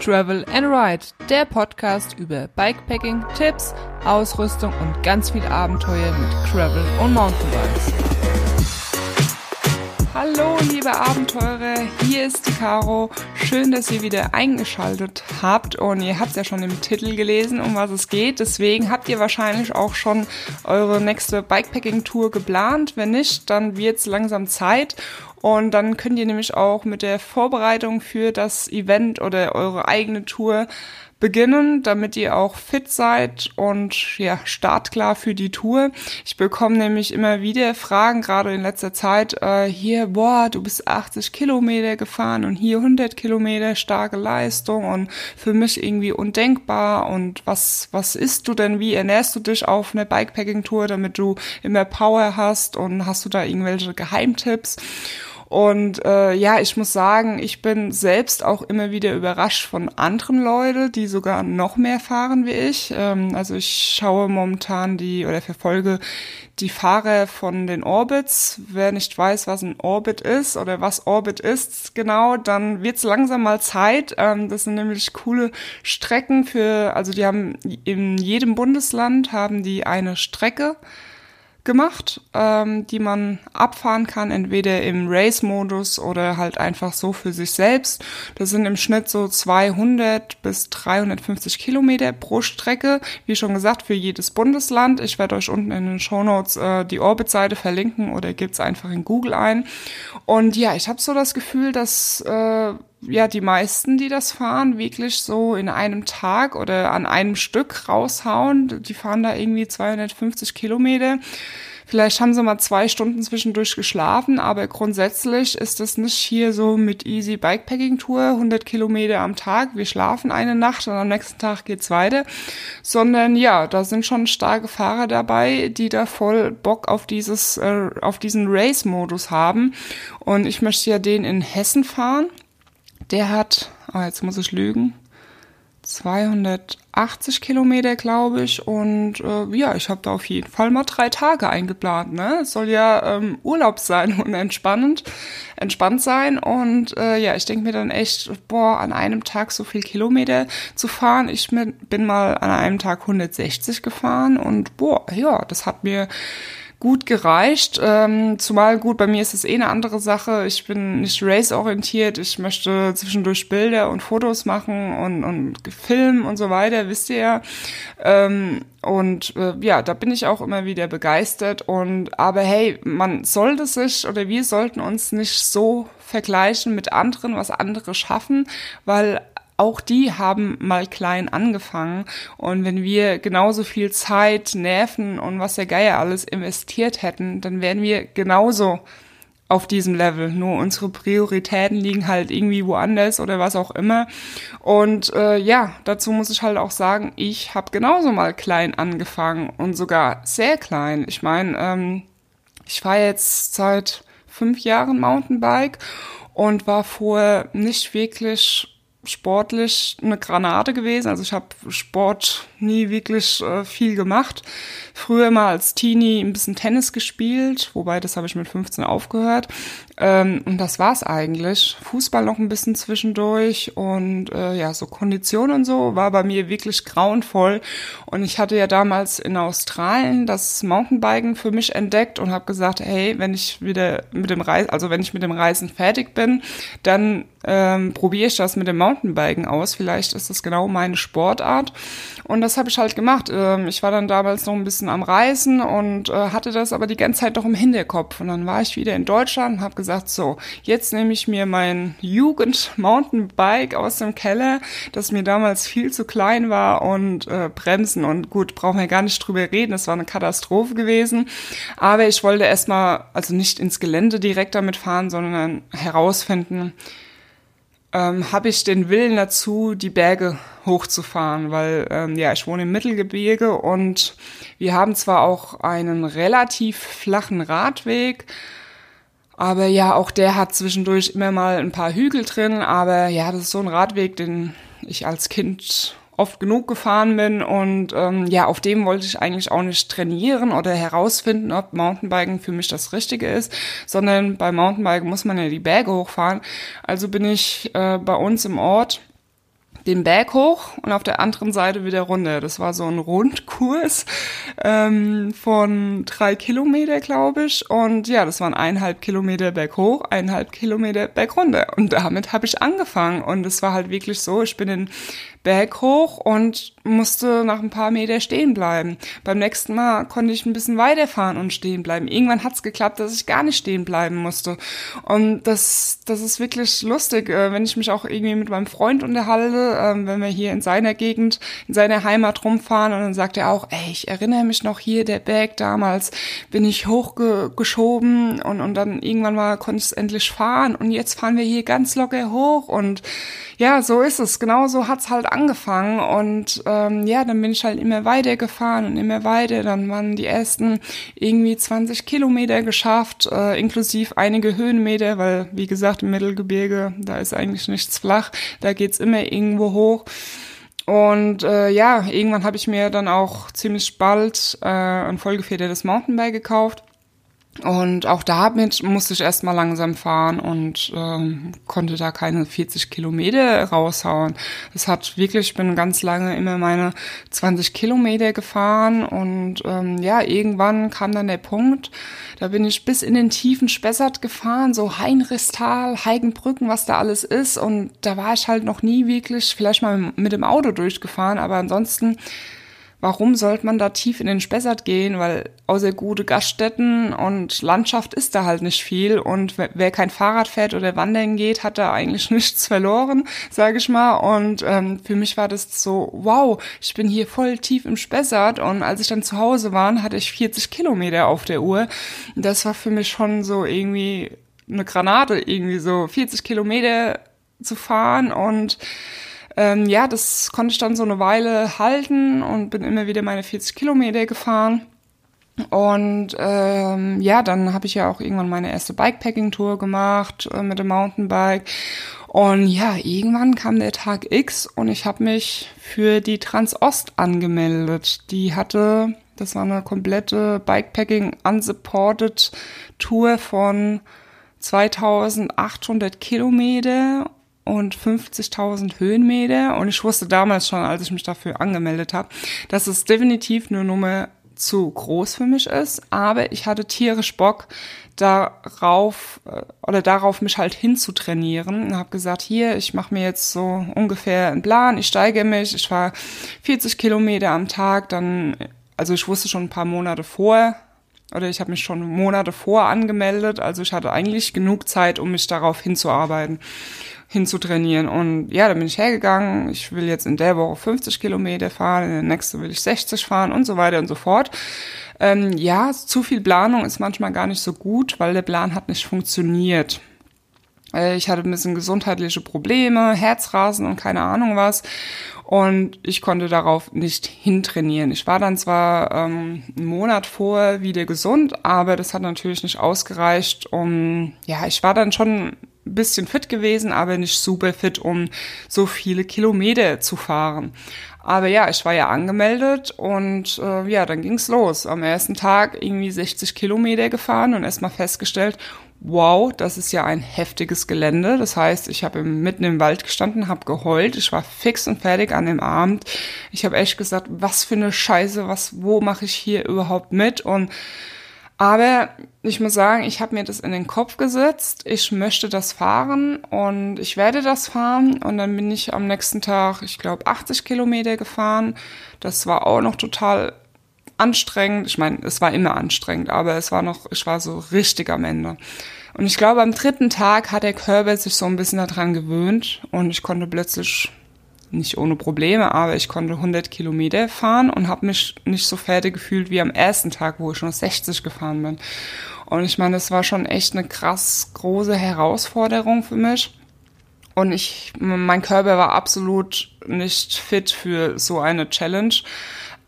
Travel and Ride, der Podcast über Bikepacking, Tipps, Ausrüstung und ganz viel Abenteuer mit Travel und Mountainbikes. Hallo liebe Abenteurer, hier ist die Caro. Schön, dass ihr wieder eingeschaltet habt und ihr habt ja schon im Titel gelesen, um was es geht. Deswegen habt ihr wahrscheinlich auch schon eure nächste Bikepacking-Tour geplant. Wenn nicht, dann wird's langsam Zeit und dann könnt ihr nämlich auch mit der Vorbereitung für das Event oder eure eigene Tour beginnen, damit ihr auch fit seid und ja, startklar für die Tour. Ich bekomme nämlich immer wieder Fragen, gerade in letzter Zeit, äh, hier, boah, du bist 80 Kilometer gefahren und hier 100 Kilometer, starke Leistung und für mich irgendwie undenkbar und was, was isst du denn, wie ernährst du dich auf einer Bikepacking-Tour, damit du immer Power hast und hast du da irgendwelche Geheimtipps? Und äh, ja, ich muss sagen, ich bin selbst auch immer wieder überrascht von anderen Leuten, die sogar noch mehr fahren wie ich. Ähm, also ich schaue momentan die oder verfolge die Fahrer von den Orbits. Wer nicht weiß, was ein Orbit ist oder was Orbit ist, genau, dann wird's langsam mal Zeit. Ähm, das sind nämlich coole Strecken für, also die haben in jedem Bundesland haben die eine Strecke gemacht, ähm, die man abfahren kann, entweder im Race-Modus oder halt einfach so für sich selbst. Das sind im Schnitt so 200 bis 350 Kilometer pro Strecke. Wie schon gesagt, für jedes Bundesland. Ich werde euch unten in den Show Notes äh, die Orbit-Seite verlinken oder gebt's einfach in Google ein. Und ja, ich habe so das Gefühl, dass äh, ja die meisten, die das fahren, wirklich so in einem Tag oder an einem Stück raushauen. Die fahren da irgendwie 250 Kilometer. Vielleicht haben sie mal zwei Stunden zwischendurch geschlafen, aber grundsätzlich ist es nicht hier so mit Easy Bikepacking Tour, 100 Kilometer am Tag, wir schlafen eine Nacht und am nächsten Tag geht's weiter, sondern ja, da sind schon starke Fahrer dabei, die da voll Bock auf dieses, äh, auf diesen Race-Modus haben. Und ich möchte ja den in Hessen fahren. Der hat, oh, jetzt muss ich lügen, 280 Kilometer, glaube ich. Und äh, ja, ich habe da auf jeden Fall mal drei Tage eingeplant. Ne? Es soll ja ähm, Urlaub sein und entspannend, entspannt sein. Und äh, ja, ich denke mir dann echt, boah, an einem Tag so viel Kilometer zu fahren. Ich bin mal an einem Tag 160 gefahren und boah, ja, das hat mir gut gereicht. Ähm, zumal gut, bei mir ist es eh eine andere Sache. Ich bin nicht race-orientiert. Ich möchte zwischendurch Bilder und Fotos machen und, und filmen und so weiter, wisst ihr ja. Ähm, und äh, ja, da bin ich auch immer wieder begeistert. Und aber hey, man sollte sich oder wir sollten uns nicht so vergleichen mit anderen, was andere schaffen, weil auch die haben mal klein angefangen. Und wenn wir genauso viel Zeit, Nerven und was der Geier alles investiert hätten, dann wären wir genauso auf diesem Level. Nur unsere Prioritäten liegen halt irgendwie woanders oder was auch immer. Und äh, ja, dazu muss ich halt auch sagen, ich habe genauso mal klein angefangen und sogar sehr klein. Ich meine, ähm, ich fahre jetzt seit fünf Jahren Mountainbike und war vorher nicht wirklich sportlich eine Granate gewesen. Also ich habe Sport nie wirklich äh, viel gemacht. Früher mal als Teenie ein bisschen Tennis gespielt, wobei das habe ich mit 15 aufgehört. Ähm, und das war's eigentlich. Fußball noch ein bisschen zwischendurch und äh, ja, so Kondition und so war bei mir wirklich grauenvoll. Und ich hatte ja damals in Australien das Mountainbiken für mich entdeckt und habe gesagt, hey, wenn ich wieder mit dem Reisen, also wenn ich mit dem Reisen fertig bin, dann ähm, probiere ich das mit dem Mountainbiken aus. Vielleicht ist das genau meine Sportart. Und das habe ich halt gemacht. Ähm, ich war dann damals noch ein bisschen am Reisen und äh, hatte das aber die ganze Zeit doch im Hinterkopf. Und dann war ich wieder in Deutschland und habe gesagt, so, jetzt nehme ich mir mein Jugend-Mountainbike aus dem Keller, das mir damals viel zu klein war und äh, Bremsen. Und gut, brauchen wir gar nicht drüber reden, das war eine Katastrophe gewesen. Aber ich wollte erstmal, also nicht ins Gelände direkt damit fahren, sondern herausfinden, ähm, habe ich den Willen dazu, die Berge hochzufahren, weil ähm, ja, ich wohne im Mittelgebirge und wir haben zwar auch einen relativ flachen Radweg, aber ja, auch der hat zwischendurch immer mal ein paar Hügel drin, aber ja, das ist so ein Radweg, den ich als Kind oft genug gefahren bin und ähm, ja, auf dem wollte ich eigentlich auch nicht trainieren oder herausfinden, ob Mountainbiken für mich das Richtige ist, sondern bei Mountainbiken muss man ja die Berge hochfahren. Also bin ich äh, bei uns im Ort den Berg hoch und auf der anderen Seite wieder runter. Das war so ein Rundkurs ähm, von drei Kilometer, glaube ich. Und ja, das waren eineinhalb Kilometer Berg hoch, eineinhalb Kilometer Berg runter. Und damit habe ich angefangen. Und es war halt wirklich so, ich bin in Berg hoch und musste nach ein paar Meter stehen bleiben. Beim nächsten Mal konnte ich ein bisschen weiterfahren und stehen bleiben. Irgendwann hat es geklappt, dass ich gar nicht stehen bleiben musste. Und das, das ist wirklich lustig, äh, wenn ich mich auch irgendwie mit meinem Freund unterhalte, ähm, wenn wir hier in seiner Gegend, in seiner Heimat rumfahren und dann sagt er auch, ey, ich erinnere mich noch hier, der Berg damals, bin ich hochgeschoben und, und dann irgendwann mal konnte ich es endlich fahren und jetzt fahren wir hier ganz locker hoch und ja, so ist es. Genau so hat's halt angefangen und ähm, ja, dann bin ich halt immer weiter gefahren und immer weiter. Dann waren die ersten irgendwie 20 Kilometer geschafft, äh, inklusive einige Höhenmeter, weil wie gesagt im Mittelgebirge da ist eigentlich nichts flach, da geht's immer irgendwo hoch. Und äh, ja, irgendwann habe ich mir dann auch ziemlich bald äh, ein vollgefedertes Mountainbike gekauft und auch damit musste ich erstmal langsam fahren und ähm, konnte da keine 40 Kilometer raushauen. Das hat wirklich, ich bin ganz lange immer meine 20 Kilometer gefahren und ähm, ja, irgendwann kam dann der Punkt, da bin ich bis in den tiefen Spessart gefahren, so Heinrichstal, Heigenbrücken, was da alles ist und da war ich halt noch nie wirklich, vielleicht mal mit dem Auto durchgefahren, aber ansonsten warum sollte man da tief in den Spessart gehen? Weil außer gute Gaststätten und Landschaft ist da halt nicht viel. Und wer kein Fahrrad fährt oder wandern geht, hat da eigentlich nichts verloren, sage ich mal. Und ähm, für mich war das so, wow, ich bin hier voll tief im Spessart. Und als ich dann zu Hause war, hatte ich 40 Kilometer auf der Uhr. Das war für mich schon so irgendwie eine Granate, irgendwie so 40 Kilometer zu fahren und ähm, ja, das konnte ich dann so eine Weile halten und bin immer wieder meine 40 Kilometer gefahren. Und ähm, ja, dann habe ich ja auch irgendwann meine erste Bikepacking-Tour gemacht äh, mit dem Mountainbike. Und ja, irgendwann kam der Tag X und ich habe mich für die Transost angemeldet. Die hatte, das war eine komplette Bikepacking unsupported Tour von 2800 Kilometer und 50.000 Höhenmeter. Und ich wusste damals schon, als ich mich dafür angemeldet habe, dass es definitiv eine Nummer zu groß für mich ist. Aber ich hatte tierisch Bock darauf äh, oder darauf mich halt hinzutrainieren und habe gesagt, hier, ich mache mir jetzt so ungefähr einen Plan, ich steige mich, ich fahre 40 Kilometer am Tag, dann, also ich wusste schon ein paar Monate vor, oder ich habe mich schon Monate vor angemeldet, also ich hatte eigentlich genug Zeit, um mich darauf hinzuarbeiten hinzutrainieren. Und ja, da bin ich hergegangen. Ich will jetzt in der Woche 50 Kilometer fahren, in der nächsten will ich 60 fahren und so weiter und so fort. Ähm, ja, zu viel Planung ist manchmal gar nicht so gut, weil der Plan hat nicht funktioniert. Äh, ich hatte ein bisschen gesundheitliche Probleme, Herzrasen und keine Ahnung was. Und ich konnte darauf nicht hintrainieren. Ich war dann zwar ähm, einen Monat vor wieder gesund, aber das hat natürlich nicht ausgereicht, um, ja, ich war dann schon ein bisschen fit gewesen, aber nicht super fit, um so viele Kilometer zu fahren. Aber ja, ich war ja angemeldet und äh, ja, dann ging's los. Am ersten Tag irgendwie 60 Kilometer gefahren und erstmal festgestellt, wow, das ist ja ein heftiges Gelände. Das heißt, ich habe mitten im Wald gestanden, habe geheult. Ich war fix und fertig an dem Abend. Ich habe echt gesagt, was für eine Scheiße, was, wo mache ich hier überhaupt mit? Und aber ich muss sagen, ich habe mir das in den Kopf gesetzt. Ich möchte das fahren und ich werde das fahren. Und dann bin ich am nächsten Tag, ich glaube, 80 Kilometer gefahren. Das war auch noch total anstrengend. Ich meine, es war immer anstrengend, aber es war noch, ich war so richtig am Ende. Und ich glaube, am dritten Tag hat der Körper sich so ein bisschen daran gewöhnt und ich konnte plötzlich nicht ohne Probleme, aber ich konnte 100 Kilometer fahren und habe mich nicht so fertig gefühlt wie am ersten Tag, wo ich schon 60 gefahren bin. Und ich meine, das war schon echt eine krass große Herausforderung für mich. Und ich, mein Körper war absolut nicht fit für so eine Challenge.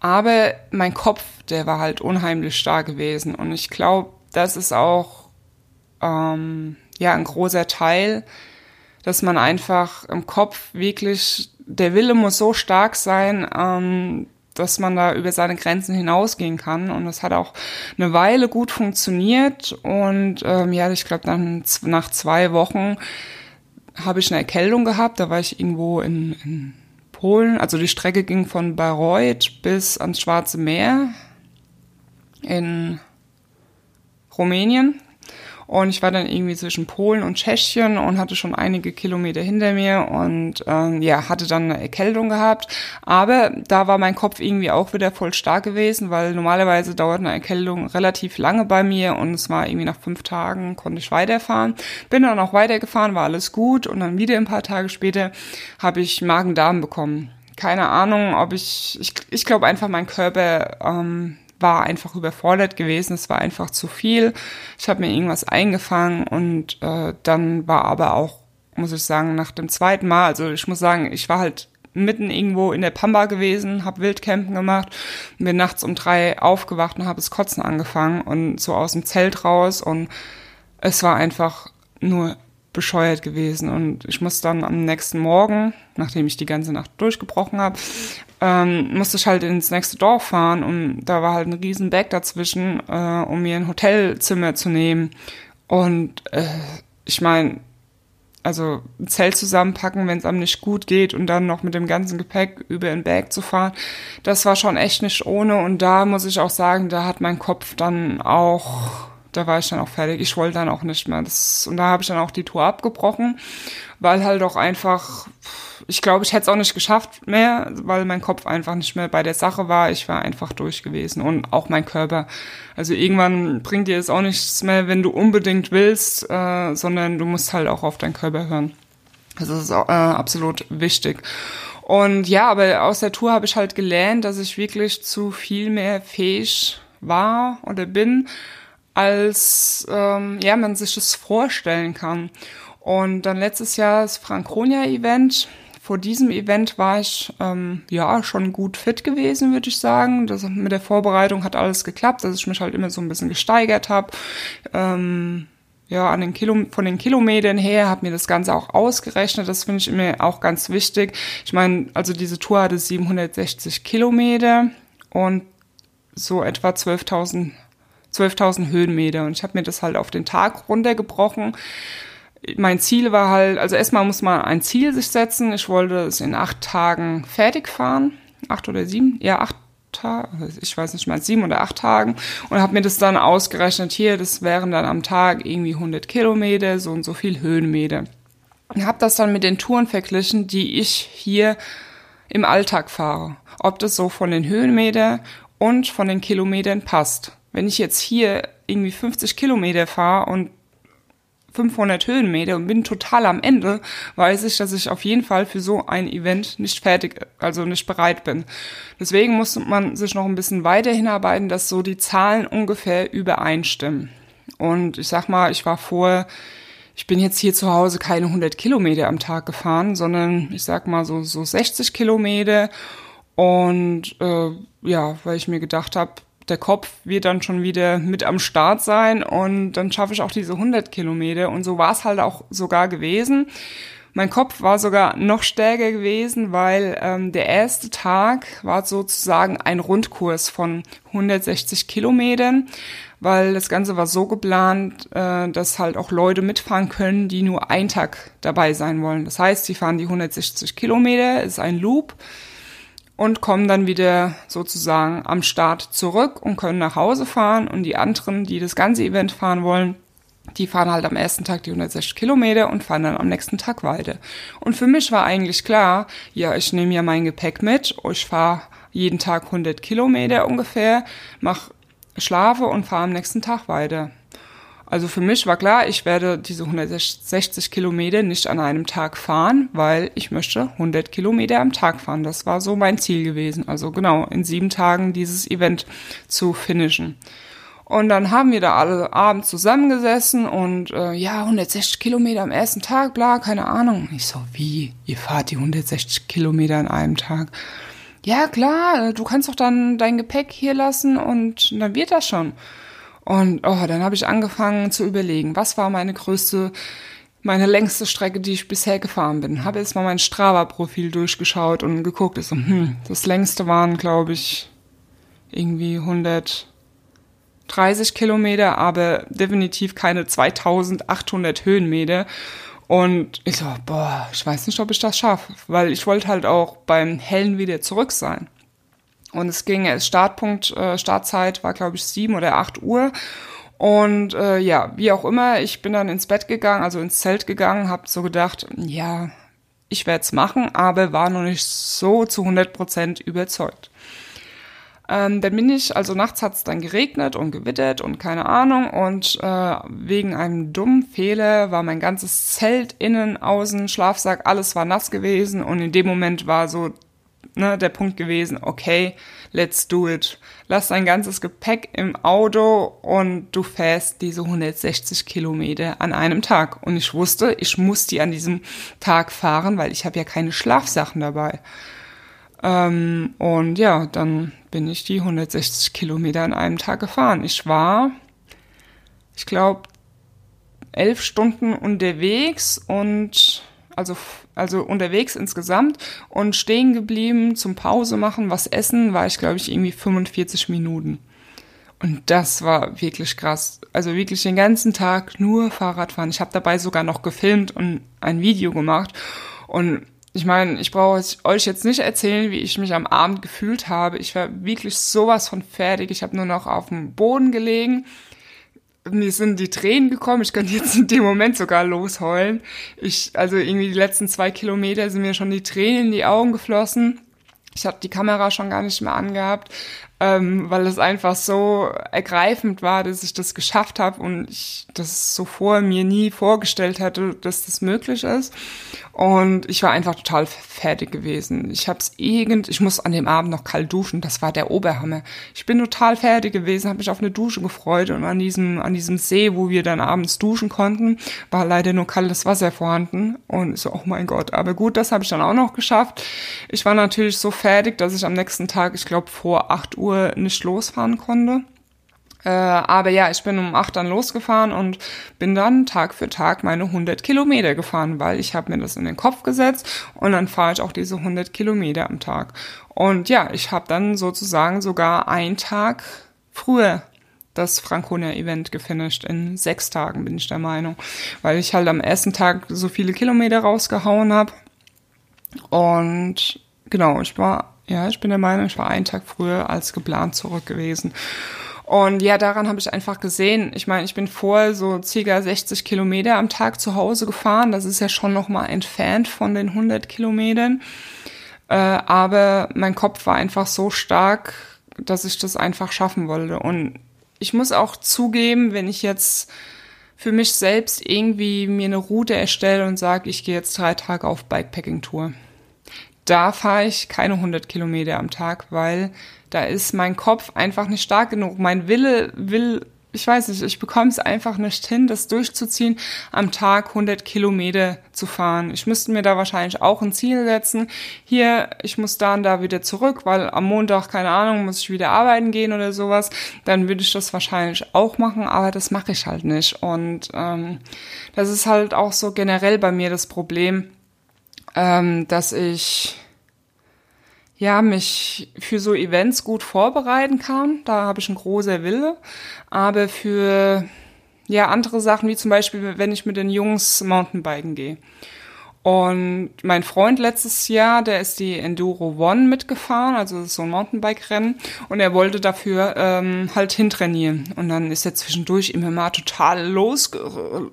Aber mein Kopf, der war halt unheimlich stark gewesen. Und ich glaube, das ist auch ähm, ja ein großer Teil, dass man einfach im Kopf wirklich der Wille muss so stark sein, ähm, dass man da über seine Grenzen hinausgehen kann. Und das hat auch eine Weile gut funktioniert. Und ähm, ja, ich glaube, dann nach zwei Wochen habe ich eine Erkältung gehabt. Da war ich irgendwo in, in Polen. Also die Strecke ging von Bayreuth bis ans Schwarze Meer in Rumänien. Und ich war dann irgendwie zwischen Polen und Tschechien und hatte schon einige Kilometer hinter mir und ähm, ja, hatte dann eine Erkältung gehabt. Aber da war mein Kopf irgendwie auch wieder voll stark gewesen, weil normalerweise dauert eine Erkältung relativ lange bei mir und es war irgendwie nach fünf Tagen konnte ich weiterfahren. Bin dann auch weitergefahren, war alles gut und dann wieder ein paar Tage später habe ich Magen-Darm bekommen keine Ahnung, ob ich, ich, ich glaube einfach, mein Körper ähm, war einfach überfordert gewesen. Es war einfach zu viel. Ich habe mir irgendwas eingefangen und äh, dann war aber auch, muss ich sagen, nach dem zweiten Mal, also ich muss sagen, ich war halt mitten irgendwo in der Pampa gewesen, habe Wildcampen gemacht, bin nachts um drei aufgewacht und habe das Kotzen angefangen und so aus dem Zelt raus und es war einfach nur bescheuert gewesen. Und ich muss dann am nächsten Morgen, nachdem ich die ganze Nacht durchgebrochen habe, ähm, musste ich halt ins nächste Dorf fahren und da war halt ein riesen Berg dazwischen, äh, um mir ein Hotelzimmer zu nehmen. Und äh, ich meine, also ein Zelt zusammenpacken, wenn es einem nicht gut geht und dann noch mit dem ganzen Gepäck über den Berg zu fahren, das war schon echt nicht ohne. Und da muss ich auch sagen, da hat mein Kopf dann auch da war ich dann auch fertig. Ich wollte dann auch nicht mehr. Das, und da habe ich dann auch die Tour abgebrochen, weil halt auch einfach, ich glaube, ich hätte es auch nicht geschafft mehr, weil mein Kopf einfach nicht mehr bei der Sache war. Ich war einfach durch gewesen und auch mein Körper. Also irgendwann bringt dir es auch nichts mehr, wenn du unbedingt willst, äh, sondern du musst halt auch auf deinen Körper hören. Das ist äh, absolut wichtig. Und ja, aber aus der Tour habe ich halt gelernt, dass ich wirklich zu viel mehr fähig war oder bin, als ähm, ja, man sich das vorstellen kann. Und dann letztes Jahr das Franconia-Event. Vor diesem Event war ich ähm, ja schon gut fit gewesen, würde ich sagen. Das, mit der Vorbereitung hat alles geklappt, dass ich mich halt immer so ein bisschen gesteigert habe. Ähm, ja, an den Kilo, von den Kilometern her, habe mir das Ganze auch ausgerechnet. Das finde ich immer auch ganz wichtig. Ich meine, also diese Tour hatte 760 Kilometer und so etwa 12.000 12.000 Höhenmeter und ich habe mir das halt auf den Tag runtergebrochen. Mein Ziel war halt, also erstmal muss man ein Ziel sich setzen. Ich wollte es in acht Tagen fertig fahren. Acht oder sieben? Ja, acht Tage, ich weiß nicht mal, sieben oder acht Tagen und habe mir das dann ausgerechnet, hier, das wären dann am Tag irgendwie 100 Kilometer, so und so viel Höhenmeter. Und habe das dann mit den Touren verglichen, die ich hier im Alltag fahre. Ob das so von den Höhenmeter und von den Kilometern passt. Wenn ich jetzt hier irgendwie 50 Kilometer fahre und 500 Höhenmeter und bin total am Ende, weiß ich, dass ich auf jeden Fall für so ein Event nicht fertig, also nicht bereit bin. Deswegen muss man sich noch ein bisschen weiter hinarbeiten, dass so die Zahlen ungefähr übereinstimmen. Und ich sag mal, ich war vor, ich bin jetzt hier zu Hause keine 100 Kilometer am Tag gefahren, sondern ich sag mal so, so 60 Kilometer. Und äh, ja, weil ich mir gedacht habe, der Kopf wird dann schon wieder mit am Start sein und dann schaffe ich auch diese 100 Kilometer. Und so war es halt auch sogar gewesen. Mein Kopf war sogar noch stärker gewesen, weil ähm, der erste Tag war sozusagen ein Rundkurs von 160 Kilometern, weil das Ganze war so geplant, äh, dass halt auch Leute mitfahren können, die nur einen Tag dabei sein wollen. Das heißt, sie fahren die 160 Kilometer, ist ein Loop und kommen dann wieder sozusagen am Start zurück und können nach Hause fahren. Und die anderen, die das ganze Event fahren wollen, die fahren halt am ersten Tag die 160 Kilometer und fahren dann am nächsten Tag weiter. Und für mich war eigentlich klar, ja, ich nehme ja mein Gepäck mit, ich fahre jeden Tag 100 Kilometer ungefähr, mach schlafe und fahre am nächsten Tag weiter. Also für mich war klar, ich werde diese 160 Kilometer nicht an einem Tag fahren, weil ich möchte 100 Kilometer am Tag fahren. Das war so mein Ziel gewesen. Also genau, in sieben Tagen dieses Event zu finishen. Und dann haben wir da alle abends zusammengesessen und äh, ja, 160 Kilometer am ersten Tag, bla, keine Ahnung. Ich so, wie? Ihr fahrt die 160 Kilometer an einem Tag? Ja, klar, du kannst doch dann dein Gepäck hier lassen und dann wird das schon. Und oh, dann habe ich angefangen zu überlegen, was war meine größte, meine längste Strecke, die ich bisher gefahren bin. Habe jetzt mal mein Strava-Profil durchgeschaut und geguckt. so, hm, das längste waren, glaube ich, irgendwie 130 Kilometer, aber definitiv keine 2800 Höhenmeter. Und ich so, boah, ich weiß nicht, ob ich das schaffe, weil ich wollte halt auch beim Hellen wieder zurück sein. Und es ging, Startpunkt, äh, Startzeit war, glaube ich, sieben oder acht Uhr. Und äh, ja, wie auch immer, ich bin dann ins Bett gegangen, also ins Zelt gegangen, habe so gedacht, ja, ich werde es machen, aber war noch nicht so zu 100 Prozent überzeugt. Ähm, dann bin ich, also nachts hat es dann geregnet und gewittert und keine Ahnung. Und äh, wegen einem dummen Fehler war mein ganzes Zelt, innen, außen, Schlafsack, alles war nass gewesen. Und in dem Moment war so ne, der Punkt gewesen, okay, let's do it. Lass dein ganzes Gepäck im Auto und du fährst diese 160 Kilometer an einem Tag. Und ich wusste, ich muss die an diesem Tag fahren, weil ich habe ja keine Schlafsachen dabei. Ähm, und ja, dann bin ich die 160 Kilometer an einem Tag gefahren. Ich war, ich glaube, elf Stunden unterwegs und also, also unterwegs insgesamt und stehen geblieben zum Pause machen, was essen, war ich, glaube ich, irgendwie 45 Minuten. Und das war wirklich krass. Also wirklich den ganzen Tag nur Fahrradfahren. Ich habe dabei sogar noch gefilmt und ein Video gemacht. Und ich meine, ich brauche euch jetzt nicht erzählen, wie ich mich am Abend gefühlt habe. Ich war wirklich sowas von fertig. Ich habe nur noch auf dem Boden gelegen. Mir sind die Tränen gekommen. Ich könnte jetzt in dem Moment sogar losheulen. Ich, also irgendwie die letzten zwei Kilometer sind mir schon die Tränen in die Augen geflossen. Ich habe die Kamera schon gar nicht mehr angehabt, ähm, weil es einfach so ergreifend war, dass ich das geschafft habe und ich das so vor mir nie vorgestellt hätte, dass das möglich ist. Und ich war einfach total fertig gewesen. Ich hab's irgend, ich muss an dem Abend noch kalt duschen. Das war der Oberhammer. Ich bin total fertig gewesen, habe mich auf eine Dusche gefreut und an diesem, an diesem See, wo wir dann abends duschen konnten, war leider nur kaltes Wasser vorhanden. Und so, oh mein Gott. Aber gut, das habe ich dann auch noch geschafft. Ich war natürlich so fertig, dass ich am nächsten Tag, ich glaube, vor 8 Uhr nicht losfahren konnte. Äh, aber ja, ich bin um acht dann losgefahren und bin dann Tag für Tag meine 100 Kilometer gefahren, weil ich habe mir das in den Kopf gesetzt und dann fahre ich auch diese 100 Kilometer am Tag. Und ja, ich habe dann sozusagen sogar einen Tag früher das Franconia-Event gefinisht. In sechs Tagen bin ich der Meinung, weil ich halt am ersten Tag so viele Kilometer rausgehauen habe. Und genau, ich war, ja, ich bin der Meinung, ich war einen Tag früher als geplant zurück gewesen. Und ja, daran habe ich einfach gesehen. Ich meine, ich bin vorher so circa 60 Kilometer am Tag zu Hause gefahren. Das ist ja schon noch mal entfernt von den 100 Kilometern. Äh, aber mein Kopf war einfach so stark, dass ich das einfach schaffen wollte. Und ich muss auch zugeben, wenn ich jetzt für mich selbst irgendwie mir eine Route erstelle und sage, ich gehe jetzt drei Tage auf Bikepacking-Tour. Da fahre ich keine 100 Kilometer am Tag, weil da ist mein Kopf einfach nicht stark genug. Mein Wille will, ich weiß nicht, ich bekomme es einfach nicht hin, das durchzuziehen, am Tag 100 Kilometer zu fahren. Ich müsste mir da wahrscheinlich auch ein Ziel setzen. Hier, ich muss da und da wieder zurück, weil am Montag, keine Ahnung, muss ich wieder arbeiten gehen oder sowas. Dann würde ich das wahrscheinlich auch machen, aber das mache ich halt nicht. Und ähm, das ist halt auch so generell bei mir das Problem, ähm, dass ich ja, mich für so Events gut vorbereiten kann. Da habe ich einen großen Wille. Aber für ja andere Sachen, wie zum Beispiel, wenn ich mit den Jungs Mountainbiken gehe und mein Freund letztes Jahr, der ist die Enduro One mitgefahren, also so ein Mountainbike-Rennen. Und er wollte dafür ähm, halt hintrainieren. Und dann ist er zwischendurch immer mal total losge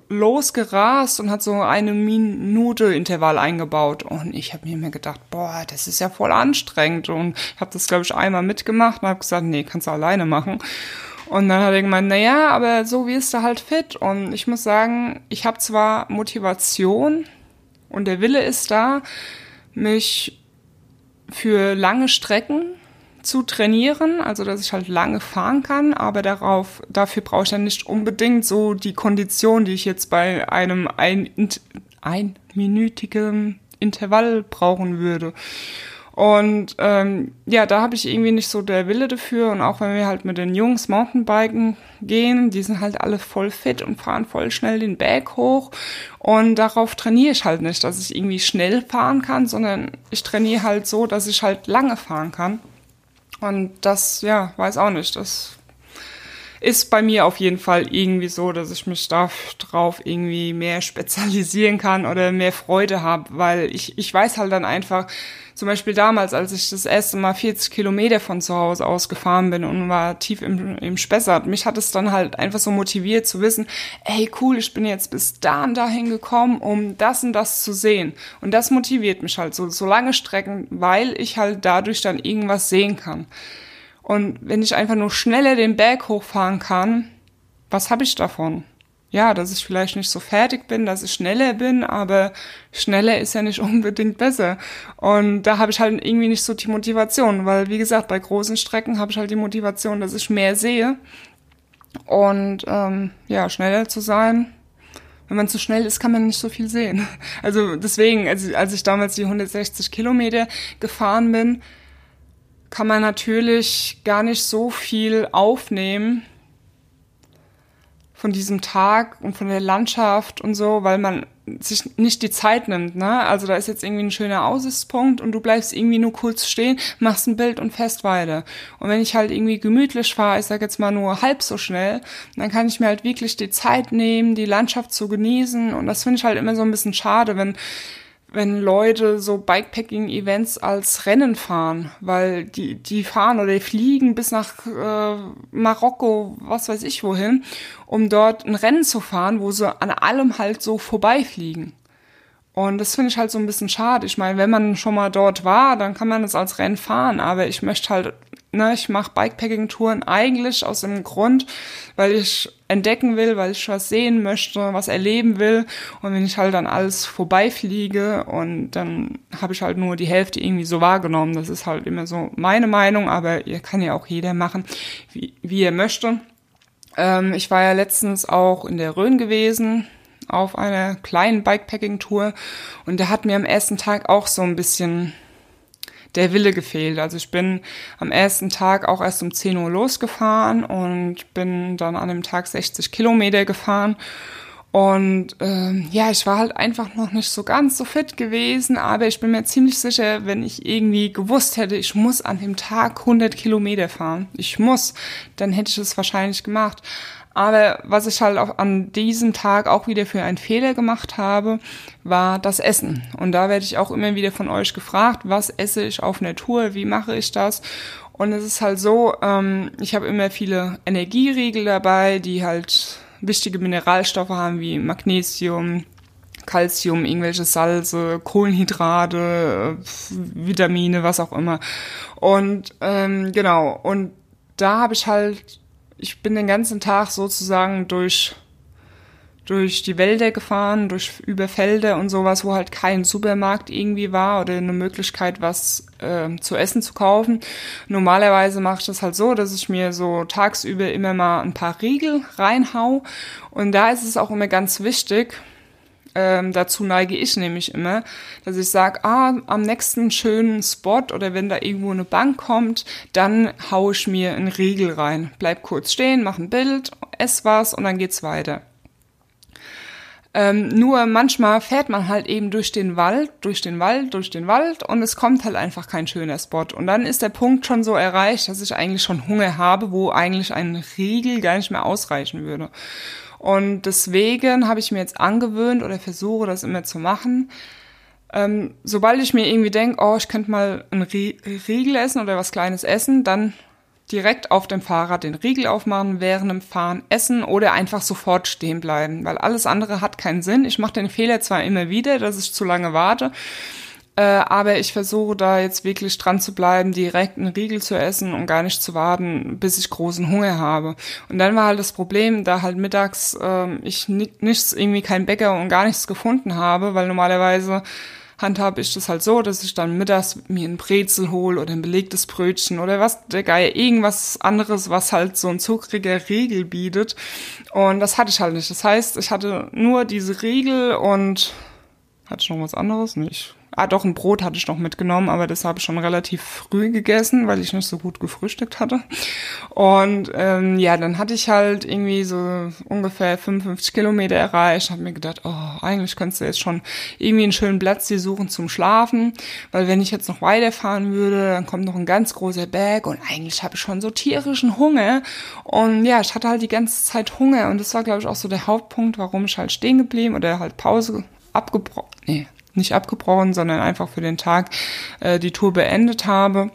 losgerast und hat so eine Minute Intervall eingebaut. Und ich habe mir immer gedacht, boah, das ist ja voll anstrengend. Und ich habe das, glaube ich, einmal mitgemacht und habe gesagt, nee, kannst du alleine machen. Und dann hat er gemeint, na ja, aber so wirst du halt fit. Und ich muss sagen, ich habe zwar Motivation, und der Wille ist da, mich für lange Strecken zu trainieren, also dass ich halt lange fahren kann, aber darauf, dafür brauche ich dann nicht unbedingt so die Kondition, die ich jetzt bei einem ein, einminütigen Intervall brauchen würde. Und ähm, ja, da habe ich irgendwie nicht so der Wille dafür. Und auch wenn wir halt mit den Jungs Mountainbiken gehen, die sind halt alle voll fit und fahren voll schnell den Berg hoch. Und darauf trainiere ich halt nicht, dass ich irgendwie schnell fahren kann, sondern ich trainiere halt so, dass ich halt lange fahren kann. Und das, ja, weiß auch nicht. Das ist bei mir auf jeden Fall irgendwie so, dass ich mich darauf irgendwie mehr spezialisieren kann oder mehr Freude habe, weil ich, ich weiß halt dann einfach, zum Beispiel damals, als ich das erste Mal 40 Kilometer von zu Hause aus gefahren bin und war tief im, im Spessart, mich hat es dann halt einfach so motiviert zu wissen, ey cool, ich bin jetzt bis da und dahin gekommen, um das und das zu sehen. Und das motiviert mich halt so, so lange Strecken, weil ich halt dadurch dann irgendwas sehen kann. Und wenn ich einfach nur schneller den Berg hochfahren kann, was habe ich davon? Ja, dass ich vielleicht nicht so fertig bin, dass ich schneller bin, aber schneller ist ja nicht unbedingt besser. Und da habe ich halt irgendwie nicht so die Motivation, weil wie gesagt, bei großen Strecken habe ich halt die Motivation, dass ich mehr sehe. Und ähm, ja, schneller zu sein. Wenn man zu schnell ist, kann man nicht so viel sehen. Also deswegen, als, als ich damals die 160 Kilometer gefahren bin, kann man natürlich gar nicht so viel aufnehmen, von diesem Tag und von der Landschaft und so, weil man sich nicht die Zeit nimmt, ne? Also da ist jetzt irgendwie ein schöner Aussichtspunkt und du bleibst irgendwie nur kurz stehen, machst ein Bild und fährst weiter. Und wenn ich halt irgendwie gemütlich fahre, ich sag jetzt mal nur halb so schnell, dann kann ich mir halt wirklich die Zeit nehmen, die Landschaft zu genießen und das finde ich halt immer so ein bisschen schade, wenn wenn Leute so Bikepacking-Events als Rennen fahren, weil die, die fahren oder die fliegen bis nach äh, Marokko, was weiß ich wohin, um dort ein Rennen zu fahren, wo sie an allem halt so vorbeifliegen. Und das finde ich halt so ein bisschen schade. Ich meine, wenn man schon mal dort war, dann kann man es als Rennen fahren, aber ich möchte halt ne, ich mache Bikepacking-Touren eigentlich aus dem Grund, weil ich entdecken will, weil ich was sehen möchte, was erleben will. Und wenn ich halt dann alles vorbeifliege und dann habe ich halt nur die Hälfte irgendwie so wahrgenommen. Das ist halt immer so meine Meinung, aber ihr kann ja auch jeder machen, wie, wie er möchte. Ähm, ich war ja letztens auch in der Rhön gewesen auf einer kleinen Bikepacking-Tour und der hat mir am ersten Tag auch so ein bisschen der Wille gefehlt. Also ich bin am ersten Tag auch erst um 10 Uhr losgefahren und bin dann an dem Tag 60 Kilometer gefahren. Und ähm, ja, ich war halt einfach noch nicht so ganz so fit gewesen, aber ich bin mir ziemlich sicher, wenn ich irgendwie gewusst hätte, ich muss an dem Tag 100 Kilometer fahren, ich muss, dann hätte ich es wahrscheinlich gemacht. Aber was ich halt auch an diesem Tag auch wieder für einen Fehler gemacht habe, war das Essen. Und da werde ich auch immer wieder von euch gefragt, was esse ich auf Tour, wie mache ich das? Und es ist halt so, ähm, ich habe immer viele Energieriegel dabei, die halt wichtige Mineralstoffe haben wie Magnesium, Calcium, irgendwelche Salze, Kohlenhydrate, Vitamine, was auch immer. Und ähm, genau, und da habe ich halt ich bin den ganzen Tag sozusagen durch durch die Wälder gefahren, durch über Felder und sowas, wo halt kein Supermarkt irgendwie war oder eine Möglichkeit, was äh, zu essen zu kaufen. Normalerweise mache ich das halt so, dass ich mir so tagsüber immer mal ein paar Riegel reinhau. Und da ist es auch immer ganz wichtig, ähm, dazu neige ich nämlich immer, dass ich sage, ah, am nächsten schönen Spot oder wenn da irgendwo eine Bank kommt, dann haue ich mir einen Riegel rein. Bleib kurz stehen, mach ein Bild, ess was und dann geht's weiter. Ähm, nur manchmal fährt man halt eben durch den Wald, durch den Wald, durch den Wald und es kommt halt einfach kein schöner Spot. Und dann ist der Punkt schon so erreicht, dass ich eigentlich schon Hunger habe, wo eigentlich ein Riegel gar nicht mehr ausreichen würde. Und deswegen habe ich mir jetzt angewöhnt oder versuche das immer zu machen. Ähm, sobald ich mir irgendwie denke, oh, ich könnte mal einen Riegel essen oder was Kleines essen, dann direkt auf dem Fahrrad den Riegel aufmachen, während dem Fahren essen oder einfach sofort stehen bleiben, weil alles andere hat keinen Sinn. Ich mache den Fehler zwar immer wieder, dass ich zu lange warte, äh, aber ich versuche da jetzt wirklich dran zu bleiben, direkt einen Riegel zu essen und gar nicht zu warten, bis ich großen Hunger habe. Und dann war halt das Problem, da halt mittags äh, ich nichts, irgendwie kein Bäcker und gar nichts gefunden habe, weil normalerweise handhabe ich das halt so, dass ich dann mittags mir ein Brezel hole oder ein belegtes Brötchen oder was der Geier, irgendwas anderes, was halt so ein zuckriger Riegel bietet. Und das hatte ich halt nicht. Das heißt, ich hatte nur diese Riegel und hatte ich noch was anderes? Nicht. Ah, doch, ein Brot hatte ich noch mitgenommen, aber das habe ich schon relativ früh gegessen, weil ich nicht so gut gefrühstückt hatte. Und ähm, ja, dann hatte ich halt irgendwie so ungefähr 55 Kilometer erreicht. Habe mir gedacht, oh, eigentlich könntest du jetzt schon irgendwie einen schönen Platz hier suchen zum Schlafen, weil wenn ich jetzt noch weiterfahren würde, dann kommt noch ein ganz großer Berg und eigentlich habe ich schon so tierischen Hunger. Und ja, ich hatte halt die ganze Zeit Hunger und das war, glaube ich, auch so der Hauptpunkt, warum ich halt stehen geblieben oder halt Pause abgebrochen, nee, nicht abgebrochen, sondern einfach für den Tag äh, die Tour beendet habe,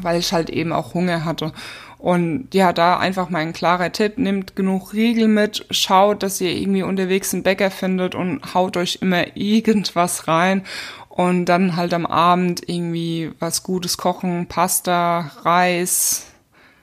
weil ich halt eben auch Hunger hatte. Und ja, da einfach mein klarer Tipp, nehmt genug Riegel mit, schaut, dass ihr irgendwie unterwegs einen Bäcker findet und haut euch immer irgendwas rein und dann halt am Abend irgendwie was Gutes kochen, Pasta, Reis,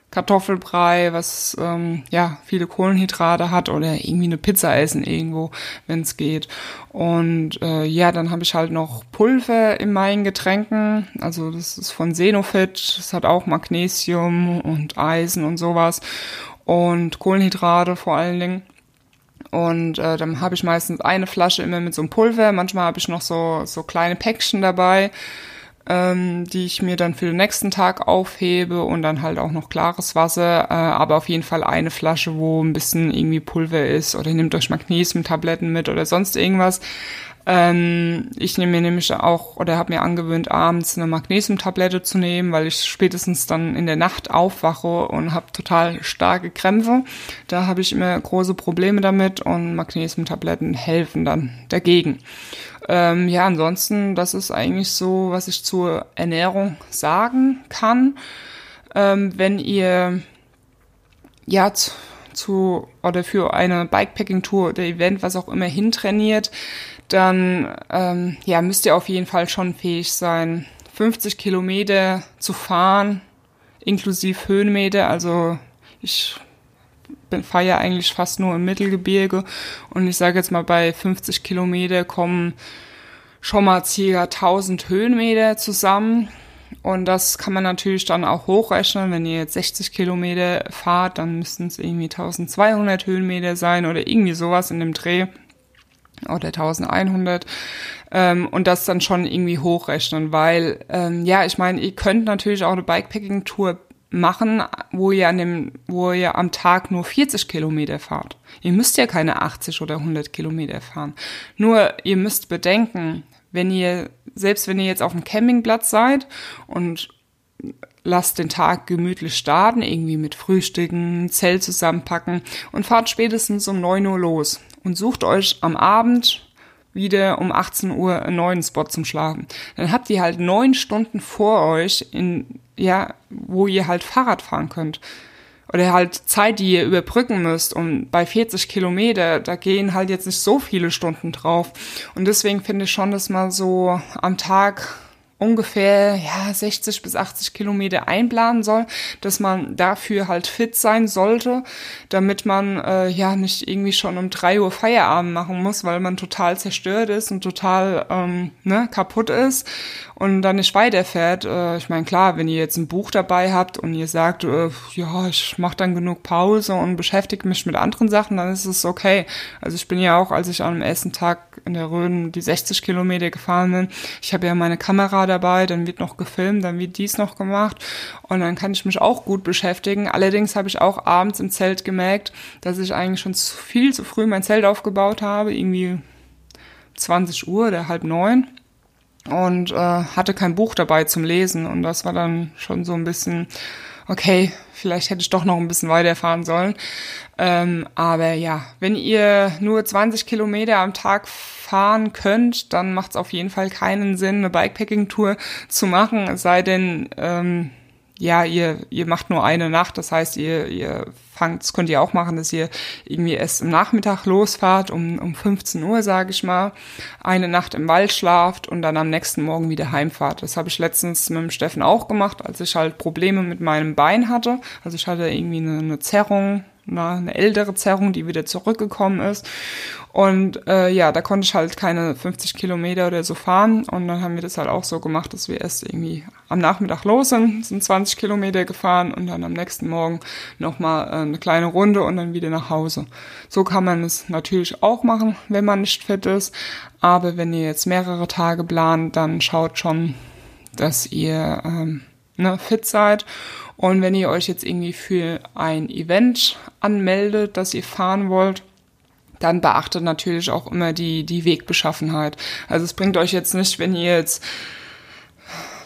Kartoffelbrei, was ähm, ja viele Kohlenhydrate hat oder irgendwie eine Pizza essen irgendwo, wenn es geht. Und äh, ja, dann habe ich halt noch Pulver in meinen Getränken. Also das ist von Senofit, das hat auch Magnesium und Eisen und sowas und Kohlenhydrate vor allen Dingen. Und äh, dann habe ich meistens eine Flasche immer mit so einem Pulver. Manchmal habe ich noch so so kleine Päckchen dabei ähm, die ich mir dann für den nächsten Tag aufhebe und dann halt auch noch klares Wasser, äh, aber auf jeden Fall eine Flasche, wo ein bisschen irgendwie Pulver ist oder nehmt euch Magnesiumtabletten mit oder sonst irgendwas. Ähm, ich nehme mir nämlich auch oder habe mir angewöhnt, abends eine Magnesiumtablette zu nehmen, weil ich spätestens dann in der Nacht aufwache und habe total starke Krämpfe. Da habe ich immer große Probleme damit und Magnesiumtabletten helfen dann dagegen. Ähm, ja, ansonsten, das ist eigentlich so, was ich zur Ernährung sagen kann. Ähm, wenn ihr ja zu, zu oder für eine Bikepacking-Tour oder Event, was auch immer hintrainiert, dann ähm, ja, müsst ihr auf jeden Fall schon fähig sein, 50 Kilometer zu fahren, inklusive Höhenmeter. Also ich fahre ja eigentlich fast nur im Mittelgebirge und ich sage jetzt mal, bei 50 Kilometer kommen schon mal circa 1000 Höhenmeter zusammen. Und das kann man natürlich dann auch hochrechnen. Wenn ihr jetzt 60 Kilometer fahrt, dann müssten es irgendwie 1200 Höhenmeter sein oder irgendwie sowas in dem Dreh. Oder 1100. Ähm, und das dann schon irgendwie hochrechnen, weil, ähm, ja, ich meine, ihr könnt natürlich auch eine Bikepacking-Tour machen, wo ihr an dem, wo ihr am Tag nur 40 Kilometer fahrt. Ihr müsst ja keine 80 oder 100 Kilometer fahren. Nur ihr müsst bedenken, wenn ihr, selbst wenn ihr jetzt auf dem Campingplatz seid und lasst den Tag gemütlich starten, irgendwie mit Frühstücken, Zelt zusammenpacken und fahrt spätestens um 9 Uhr los und sucht euch am Abend wieder um 18 Uhr einen neuen Spot zum Schlafen. Dann habt ihr halt neun Stunden vor euch, in, ja, wo ihr halt Fahrrad fahren könnt. Oder halt Zeit, die ihr überbrücken müsst. Und bei 40 Kilometer, da gehen halt jetzt nicht so viele Stunden drauf. Und deswegen finde ich schon, dass man so am Tag ungefähr ja 60 bis 80 Kilometer einplanen soll, dass man dafür halt fit sein sollte, damit man äh, ja nicht irgendwie schon um drei Uhr Feierabend machen muss, weil man total zerstört ist und total ähm, ne, kaputt ist und dann nicht weiterfährt. Äh, ich meine, klar, wenn ihr jetzt ein Buch dabei habt und ihr sagt, äh, ja, ich mache dann genug Pause und beschäftige mich mit anderen Sachen, dann ist es okay. Also ich bin ja auch, als ich am ersten Tag in der Rhön die 60 Kilometer gefahren bin, ich habe ja meine Kamera dabei, dann wird noch gefilmt, dann wird dies noch gemacht. Und dann kann ich mich auch gut beschäftigen. Allerdings habe ich auch abends im Zelt gemerkt, dass ich eigentlich schon zu viel zu früh mein Zelt aufgebaut habe, irgendwie 20 Uhr oder halb neun. Und äh, hatte kein Buch dabei zum Lesen. Und das war dann schon so ein bisschen okay, vielleicht hätte ich doch noch ein bisschen weiterfahren sollen. Ähm, aber ja, wenn ihr nur 20 Kilometer am Tag fahren könnt, dann macht es auf jeden Fall keinen Sinn, eine Bikepacking-Tour zu machen, es sei denn, ähm, ja, ihr, ihr macht nur eine Nacht, das heißt, ihr, ihr fangt, das könnt ihr auch machen, dass ihr irgendwie erst im Nachmittag losfahrt, um, um 15 Uhr, sage ich mal, eine Nacht im Wald schlaft und dann am nächsten Morgen wieder heimfahrt. Das habe ich letztens mit dem Steffen auch gemacht, als ich halt Probleme mit meinem Bein hatte. Also ich hatte irgendwie eine, eine Zerrung eine, eine ältere Zerrung, die wieder zurückgekommen ist. Und äh, ja, da konnte ich halt keine 50 Kilometer oder so fahren. Und dann haben wir das halt auch so gemacht, dass wir erst irgendwie am Nachmittag los sind, sind 20 Kilometer gefahren und dann am nächsten Morgen nochmal äh, eine kleine Runde und dann wieder nach Hause. So kann man es natürlich auch machen, wenn man nicht fit ist. Aber wenn ihr jetzt mehrere Tage plant, dann schaut schon, dass ihr ähm, ne, fit seid. Und wenn ihr euch jetzt irgendwie für ein Event anmeldet, das ihr fahren wollt, dann beachtet natürlich auch immer die, die Wegbeschaffenheit. Also es bringt euch jetzt nicht, wenn ihr jetzt,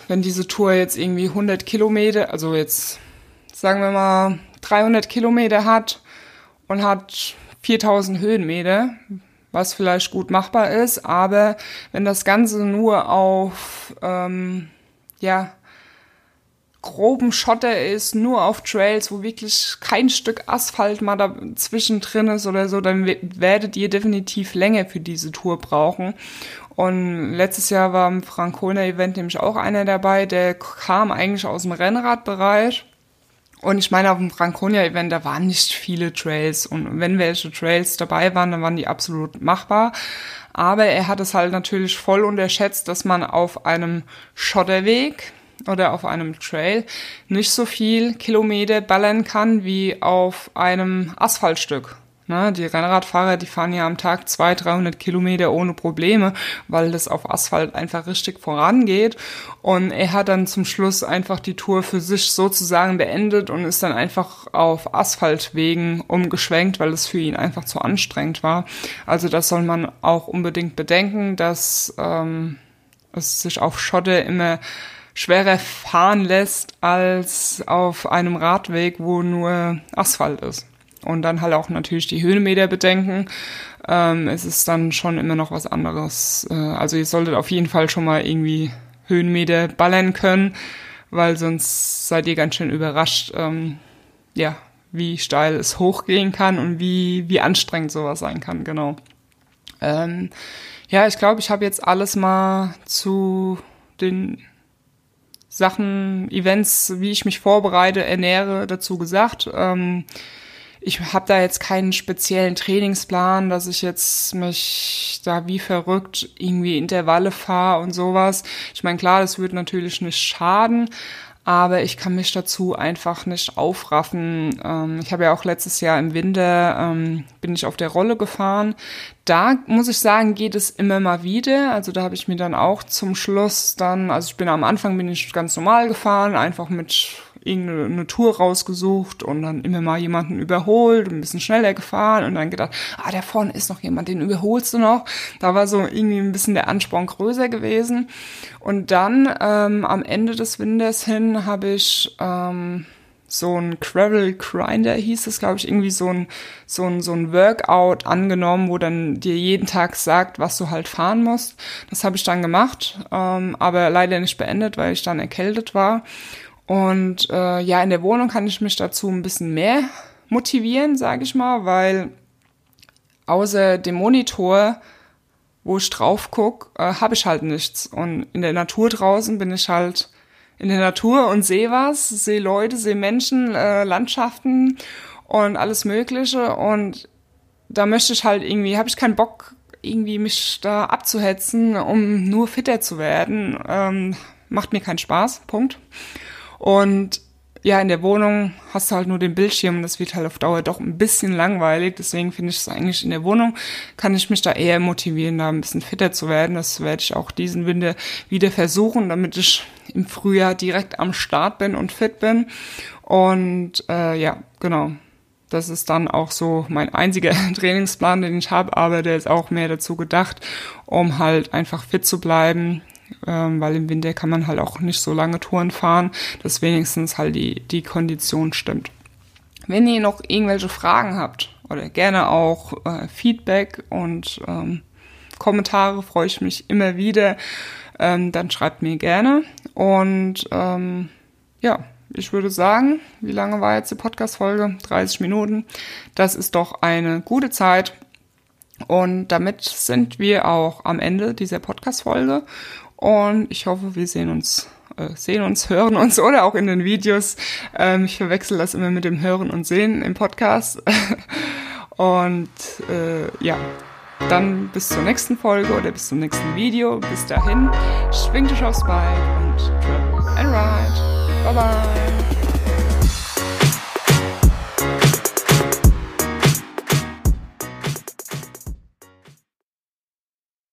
wenn diese Tour jetzt irgendwie 100 Kilometer, also jetzt sagen wir mal 300 Kilometer hat und hat 4000 Höhenmeter, was vielleicht gut machbar ist, aber wenn das Ganze nur auf, ähm, ja, groben Schotter ist, nur auf Trails, wo wirklich kein Stück Asphalt mal dazwischen drin ist oder so, dann werdet ihr definitiv länger für diese Tour brauchen. Und letztes Jahr war im Franconia Event nämlich auch einer dabei, der kam eigentlich aus dem Rennradbereich. Und ich meine, auf dem Franconia Event, da waren nicht viele Trails. Und wenn welche Trails dabei waren, dann waren die absolut machbar. Aber er hat es halt natürlich voll unterschätzt, dass man auf einem Schotterweg, oder auf einem Trail nicht so viel Kilometer ballern kann wie auf einem Asphaltstück. Ne, die Rennradfahrer, die fahren ja am Tag 200, 300 Kilometer ohne Probleme, weil das auf Asphalt einfach richtig vorangeht. Und er hat dann zum Schluss einfach die Tour für sich sozusagen beendet und ist dann einfach auf Asphaltwegen umgeschwenkt, weil es für ihn einfach zu anstrengend war. Also das soll man auch unbedingt bedenken, dass ähm, es sich auf Schotte immer schwerer fahren lässt als auf einem Radweg, wo nur Asphalt ist. Und dann halt auch natürlich die Höhenmeter bedenken. Ähm, es ist dann schon immer noch was anderes. Äh, also ihr solltet auf jeden Fall schon mal irgendwie Höhenmeter ballern können, weil sonst seid ihr ganz schön überrascht, ähm, ja, wie steil es hochgehen kann und wie, wie anstrengend sowas sein kann, genau. Ähm, ja, ich glaube, ich habe jetzt alles mal zu den Sachen, Events, wie ich mich vorbereite, ernähre, dazu gesagt. Ähm, ich habe da jetzt keinen speziellen Trainingsplan, dass ich jetzt mich da wie verrückt irgendwie Intervalle fahre und sowas. Ich meine, klar, das würde natürlich nicht schaden, aber ich kann mich dazu einfach nicht aufraffen. Ähm, ich habe ja auch letztes Jahr im Winter ähm, bin ich auf der Rolle gefahren. Da muss ich sagen, geht es immer mal wieder. Also da habe ich mir dann auch zum Schluss dann, also ich bin am Anfang bin ich ganz normal gefahren, einfach mit irgendeine Tour rausgesucht und dann immer mal jemanden überholt, ein bisschen schneller gefahren und dann gedacht, ah, da vorne ist noch jemand, den überholst du noch. Da war so irgendwie ein bisschen der Ansporn größer gewesen. Und dann ähm, am Ende des Winters hin habe ich ähm, so ein Gravel Grinder hieß es, glaube ich, irgendwie so ein, so ein, so ein Workout angenommen, wo dann dir jeden Tag sagt, was du halt fahren musst. Das habe ich dann gemacht, ähm, aber leider nicht beendet, weil ich dann erkältet war. Und äh, ja, in der Wohnung kann ich mich dazu ein bisschen mehr motivieren, sage ich mal, weil außer dem Monitor, wo ich drauf guck, äh, habe ich halt nichts. Und in der Natur draußen bin ich halt in der Natur und sehe was, sehe Leute, sehe Menschen, äh, Landschaften und alles Mögliche. Und da möchte ich halt irgendwie, habe ich keinen Bock, irgendwie mich da abzuhetzen, um nur fitter zu werden. Ähm, macht mir keinen Spaß. Punkt. Und ja, in der Wohnung hast du halt nur den Bildschirm und das wird halt auf Dauer doch ein bisschen langweilig. Deswegen finde ich es eigentlich in der Wohnung, kann ich mich da eher motivieren, da ein bisschen fitter zu werden. Das werde ich auch diesen Winter wieder versuchen, damit ich im Frühjahr direkt am Start bin und fit bin. Und äh, ja, genau. Das ist dann auch so mein einziger Trainingsplan, den ich habe, aber der ist auch mehr dazu gedacht, um halt einfach fit zu bleiben, ähm, weil im Winter kann man halt auch nicht so lange Touren fahren, dass wenigstens halt die, die Kondition stimmt. Wenn ihr noch irgendwelche Fragen habt oder gerne auch äh, Feedback und ähm, Kommentare, freue ich mich immer wieder, ähm, dann schreibt mir gerne. Und ähm, ja, ich würde sagen, wie lange war jetzt die Podcast-Folge? 30 Minuten. Das ist doch eine gute Zeit. Und damit sind wir auch am Ende dieser Podcast-Folge. Und ich hoffe, wir sehen uns äh, sehen uns, hören uns oder auch in den Videos. Ähm, ich verwechsel das immer mit dem Hören und Sehen im Podcast. und äh, ja, dann bis zur nächsten Folge oder bis zum nächsten Video. Bis dahin, schwing dich aufs Bike und travel and ride. Bye bye.